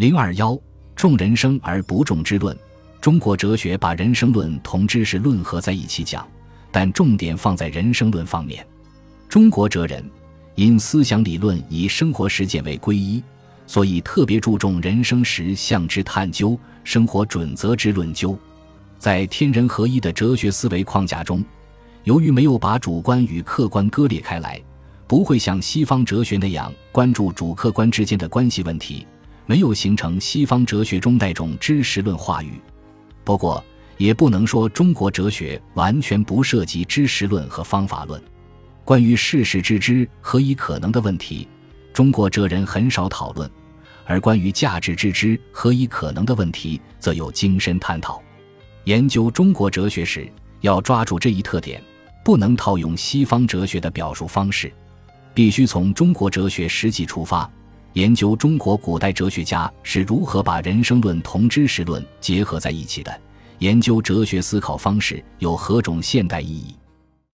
零二幺重人生而不重知论。中国哲学把人生论同知识论合在一起讲，但重点放在人生论方面。中国哲人因思想理论以生活实践为归一，所以特别注重人生实相之探究、生活准则之论究。在天人合一的哲学思维框架中，由于没有把主观与客观割裂开来，不会像西方哲学那样关注主客观之间的关系问题，没有形成西方哲学中那种知识论话语。不过，也不能说中国哲学完全不涉及知识论和方法论。关于事实之知何以可能的问题，中国哲人很少讨论；而关于价值之知何以可能的问题，则有精深探讨。研究中国哲学时，要抓住这一特点，不能套用西方哲学的表述方式，必须从中国哲学实际出发。研究中国古代哲学家是如何把人生论同知识论结合在一起的，研究哲学思考方式有何种现代意义。